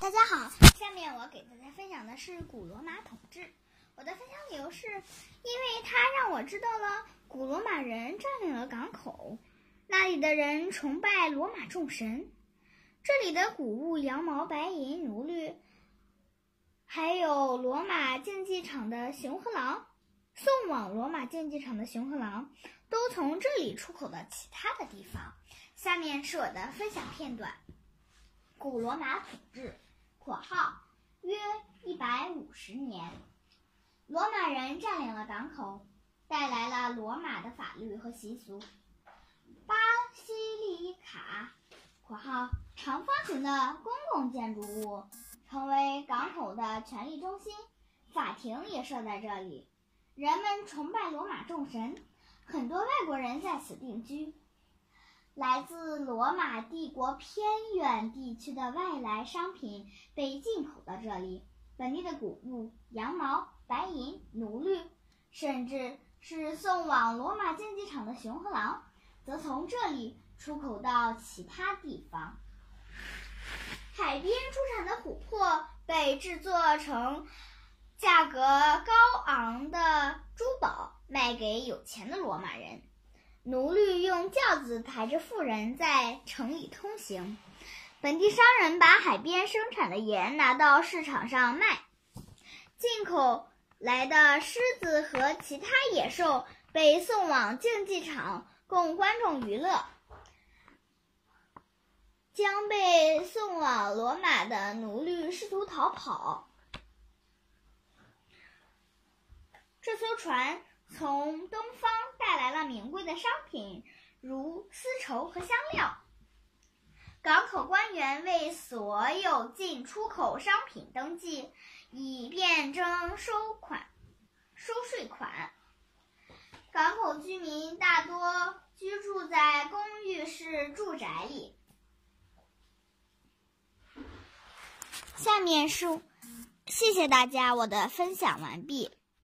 大家好，下面我给大家分享的是古罗马统治。我的分享理由是，因为它让我知道了古罗马人占领了港口，那里的人崇拜罗马众神，这里的谷物、羊毛、白银、奴隶，还有罗马竞技场的熊和狼，送往罗马竞技场的熊和狼，都从这里出口到其他的地方。下面是我的分享片段：古罗马统治。（括号约一百五十年）罗马人占领了港口，带来了罗马的法律和习俗。巴西利卡（括号长方形的公共建筑物）成为港口的权力中心，法庭也设在这里。人们崇拜罗马众神，很多外国人在此定居。来自罗马帝国偏远地区的外来商品被进口到这里，本地的谷物、羊毛、白银、奴隶，甚至是送往罗马竞技场的熊和狼，则从这里出口到其他地方。海边出产的琥珀被制作成价格高昂的珠宝，卖给有钱的罗马人。奴隶用轿子抬着富人在城里通行，本地商人把海边生产的盐拿到市场上卖，进口来的狮子和其他野兽被送往竞技场供观众娱乐，将被送往罗马的奴隶试图逃跑，这艘船。从东方来了名贵的商品，如丝绸和香料。港口官员为所有进出口商品登记，以便征收款、收税款。港口居民大多居住在公寓式住宅里。下面是，谢谢大家，我的分享完毕。